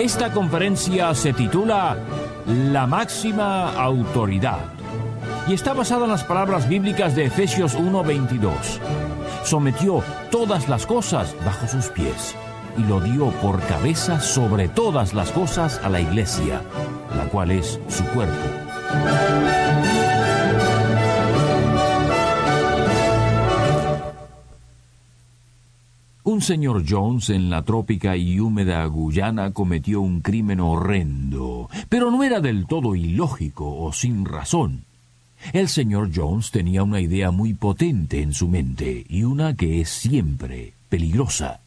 Esta conferencia se titula La máxima autoridad y está basada en las palabras bíblicas de Efesios 1:22. Sometió todas las cosas bajo sus pies y lo dio por cabeza sobre todas las cosas a la iglesia, la cual es su cuerpo. Un señor Jones en la trópica y húmeda Guyana cometió un crimen horrendo, pero no era del todo ilógico o sin razón. El señor Jones tenía una idea muy potente en su mente y una que es siempre peligrosa.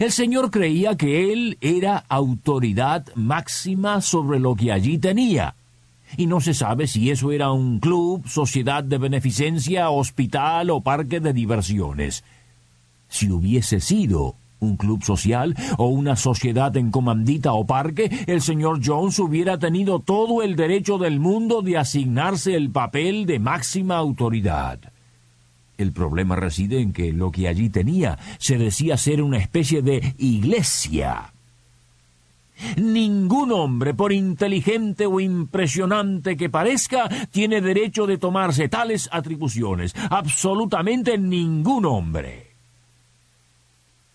El señor creía que él era autoridad máxima sobre lo que allí tenía. Y no se sabe si eso era un club, sociedad de beneficencia, hospital o parque de diversiones. Si hubiese sido un club social o una sociedad en comandita o parque, el señor Jones hubiera tenido todo el derecho del mundo de asignarse el papel de máxima autoridad. El problema reside en que lo que allí tenía se decía ser una especie de iglesia. Ningún hombre, por inteligente o impresionante que parezca, tiene derecho de tomarse tales atribuciones. Absolutamente ningún hombre.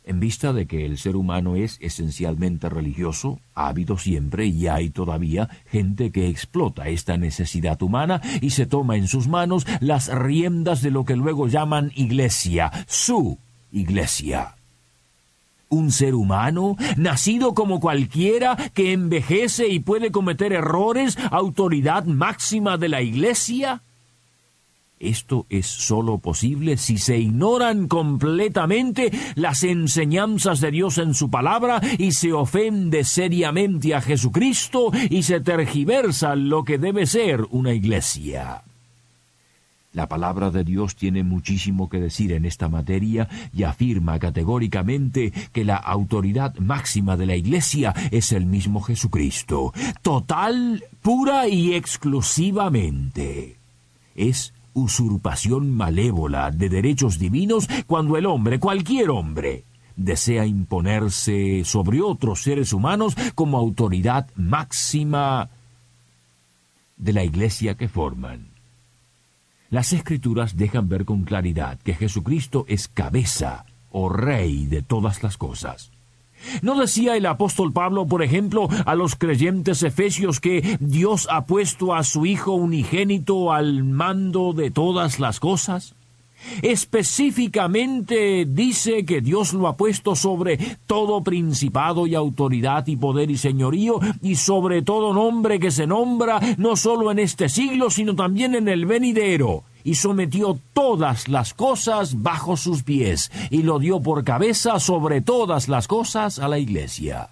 En vista de que el ser humano es esencialmente religioso, ha habido siempre y hay todavía gente que explota esta necesidad humana y se toma en sus manos las riendas de lo que luego llaman iglesia, su iglesia. Un ser humano, nacido como cualquiera, que envejece y puede cometer errores, autoridad máxima de la iglesia. Esto es sólo posible si se ignoran completamente las enseñanzas de Dios en su palabra y se ofende seriamente a Jesucristo y se tergiversa lo que debe ser una iglesia. La palabra de Dios tiene muchísimo que decir en esta materia y afirma categóricamente que la autoridad máxima de la Iglesia es el mismo Jesucristo, total, pura y exclusivamente. Es usurpación malévola de derechos divinos cuando el hombre, cualquier hombre, desea imponerse sobre otros seres humanos como autoridad máxima de la iglesia que forman. Las escrituras dejan ver con claridad que Jesucristo es cabeza o rey de todas las cosas. ¿No decía el apóstol Pablo, por ejemplo, a los creyentes efesios que Dios ha puesto a su Hijo unigénito al mando de todas las cosas? Específicamente dice que Dios lo ha puesto sobre todo principado y autoridad y poder y señorío y sobre todo nombre que se nombra no solo en este siglo sino también en el venidero y sometió todas las cosas bajo sus pies, y lo dio por cabeza sobre todas las cosas a la iglesia.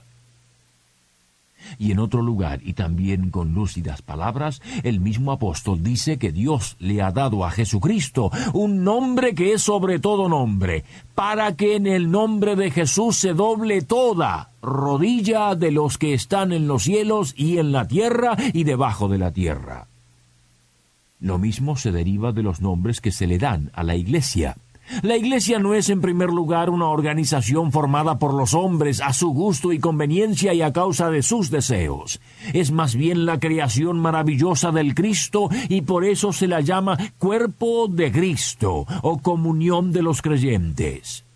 Y en otro lugar, y también con lúcidas palabras, el mismo apóstol dice que Dios le ha dado a Jesucristo un nombre que es sobre todo nombre, para que en el nombre de Jesús se doble toda rodilla de los que están en los cielos y en la tierra y debajo de la tierra. Lo mismo se deriva de los nombres que se le dan a la Iglesia. La Iglesia no es en primer lugar una organización formada por los hombres a su gusto y conveniencia y a causa de sus deseos. Es más bien la creación maravillosa del Cristo y por eso se la llama cuerpo de Cristo o comunión de los creyentes.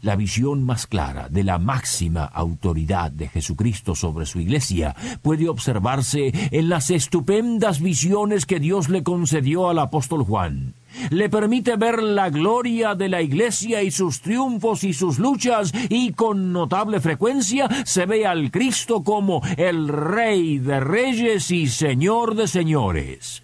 La visión más clara de la máxima autoridad de Jesucristo sobre su iglesia puede observarse en las estupendas visiones que Dios le concedió al apóstol Juan. Le permite ver la gloria de la iglesia y sus triunfos y sus luchas y con notable frecuencia se ve al Cristo como el Rey de Reyes y Señor de Señores.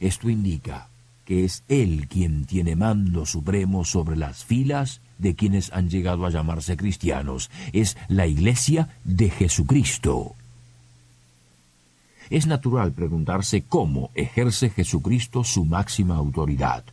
Esto indica que es Él quien tiene mando supremo sobre las filas de quienes han llegado a llamarse cristianos. Es la Iglesia de Jesucristo. Es natural preguntarse cómo ejerce Jesucristo su máxima autoridad.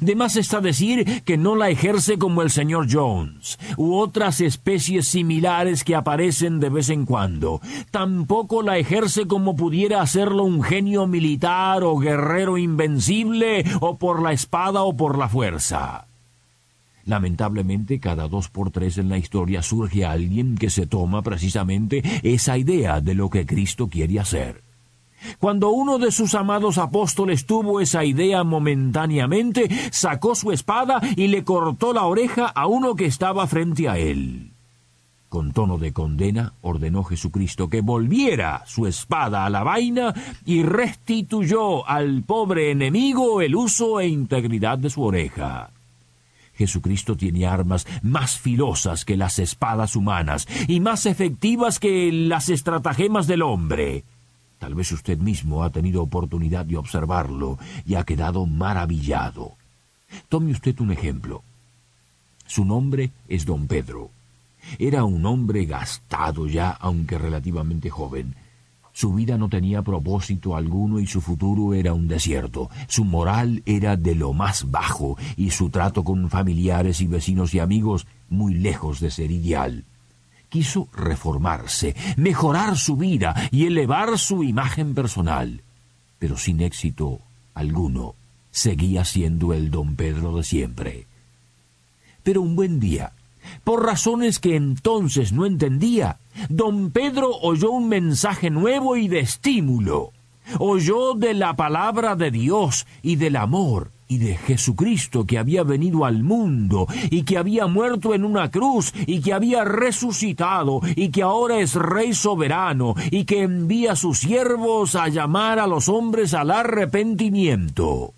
De más está decir que no la ejerce como el señor Jones u otras especies similares que aparecen de vez en cuando. Tampoco la ejerce como pudiera hacerlo un genio militar o guerrero invencible o por la espada o por la fuerza. Lamentablemente, cada dos por tres en la historia surge alguien que se toma precisamente esa idea de lo que Cristo quiere hacer. Cuando uno de sus amados apóstoles tuvo esa idea momentáneamente, sacó su espada y le cortó la oreja a uno que estaba frente a él. Con tono de condena ordenó Jesucristo que volviera su espada a la vaina y restituyó al pobre enemigo el uso e integridad de su oreja. Jesucristo tiene armas más filosas que las espadas humanas y más efectivas que las estratagemas del hombre. Tal vez usted mismo ha tenido oportunidad de observarlo y ha quedado maravillado. Tome usted un ejemplo. Su nombre es don Pedro. Era un hombre gastado ya, aunque relativamente joven. Su vida no tenía propósito alguno y su futuro era un desierto. Su moral era de lo más bajo y su trato con familiares y vecinos y amigos muy lejos de ser ideal quiso reformarse, mejorar su vida y elevar su imagen personal, pero sin éxito alguno. Seguía siendo el don Pedro de siempre. Pero un buen día, por razones que entonces no entendía, don Pedro oyó un mensaje nuevo y de estímulo. Oyó de la palabra de Dios y del amor y de Jesucristo que había venido al mundo y que había muerto en una cruz y que había resucitado y que ahora es Rey soberano y que envía a sus siervos a llamar a los hombres al arrepentimiento.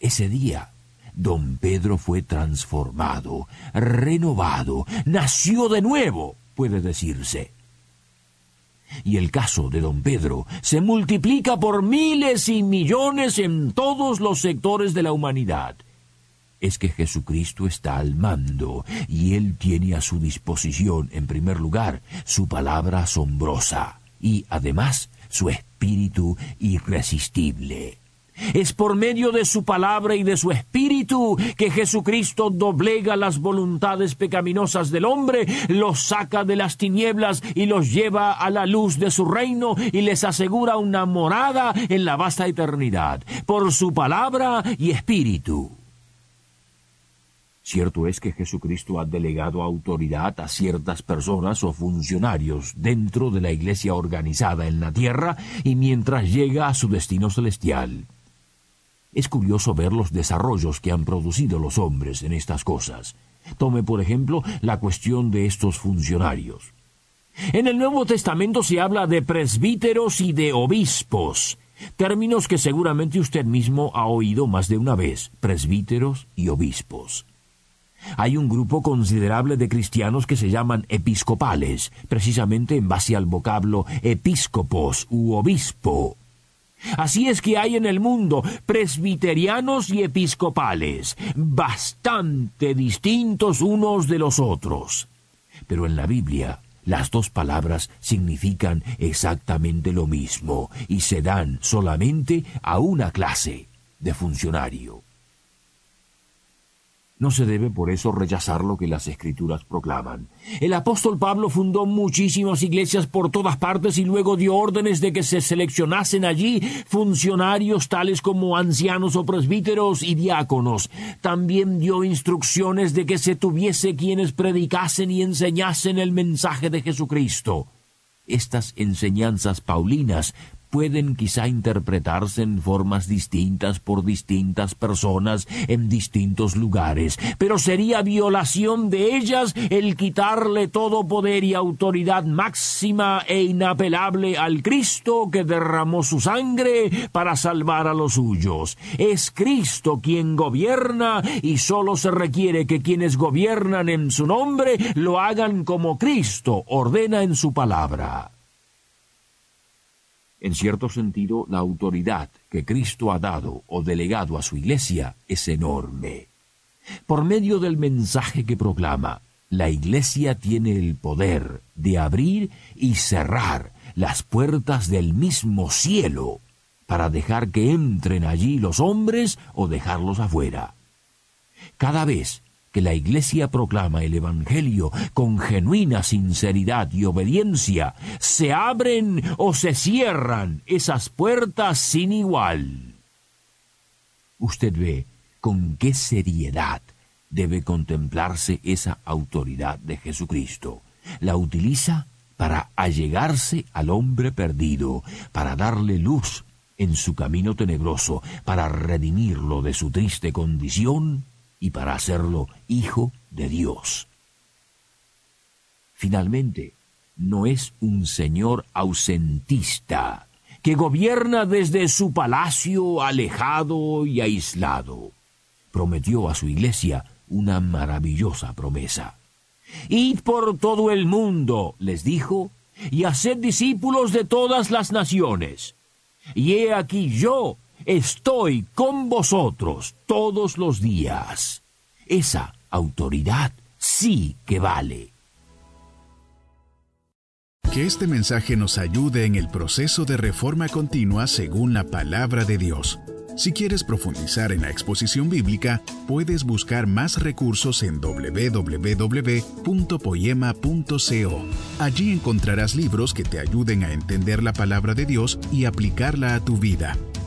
Ese día, don Pedro fue transformado, renovado, nació de nuevo, puede decirse y el caso de don Pedro se multiplica por miles y millones en todos los sectores de la humanidad. Es que Jesucristo está al mando y Él tiene a su disposición, en primer lugar, su palabra asombrosa y, además, su espíritu irresistible. Es por medio de su palabra y de su espíritu que Jesucristo doblega las voluntades pecaminosas del hombre, los saca de las tinieblas y los lleva a la luz de su reino y les asegura una morada en la vasta eternidad, por su palabra y espíritu. Cierto es que Jesucristo ha delegado autoridad a ciertas personas o funcionarios dentro de la iglesia organizada en la tierra y mientras llega a su destino celestial. Es curioso ver los desarrollos que han producido los hombres en estas cosas. Tome, por ejemplo, la cuestión de estos funcionarios. En el Nuevo Testamento se habla de presbíteros y de obispos, términos que seguramente usted mismo ha oído más de una vez, presbíteros y obispos. Hay un grupo considerable de cristianos que se llaman episcopales, precisamente en base al vocablo episcopos u obispo. Así es que hay en el mundo presbiterianos y episcopales, bastante distintos unos de los otros. Pero en la Biblia las dos palabras significan exactamente lo mismo y se dan solamente a una clase de funcionario. No se debe por eso rechazar lo que las escrituras proclaman. El apóstol Pablo fundó muchísimas iglesias por todas partes y luego dio órdenes de que se seleccionasen allí funcionarios tales como ancianos o presbíteros y diáconos. También dio instrucciones de que se tuviese quienes predicasen y enseñasen el mensaje de Jesucristo. Estas enseñanzas paulinas pueden quizá interpretarse en formas distintas por distintas personas en distintos lugares, pero sería violación de ellas el quitarle todo poder y autoridad máxima e inapelable al Cristo que derramó su sangre para salvar a los suyos. Es Cristo quien gobierna y sólo se requiere que quienes gobiernan en su nombre lo hagan como Cristo ordena en su palabra. En cierto sentido, la autoridad que Cristo ha dado o delegado a su iglesia es enorme. Por medio del mensaje que proclama, la iglesia tiene el poder de abrir y cerrar las puertas del mismo cielo para dejar que entren allí los hombres o dejarlos afuera. Cada vez que la Iglesia proclama el Evangelio con genuina sinceridad y obediencia, se abren o se cierran esas puertas sin igual. Usted ve con qué seriedad debe contemplarse esa autoridad de Jesucristo. La utiliza para allegarse al hombre perdido, para darle luz en su camino tenebroso, para redimirlo de su triste condición y para hacerlo hijo de Dios. Finalmente, no es un señor ausentista que gobierna desde su palacio alejado y aislado. Prometió a su iglesia una maravillosa promesa. Id por todo el mundo, les dijo, y haced discípulos de todas las naciones. Y he aquí yo estoy con vosotros todos los días. Esa autoridad sí que vale. Que este mensaje nos ayude en el proceso de reforma continua según la palabra de Dios. Si quieres profundizar en la exposición bíblica, puedes buscar más recursos en www.poema.co. Allí encontrarás libros que te ayuden a entender la palabra de Dios y aplicarla a tu vida.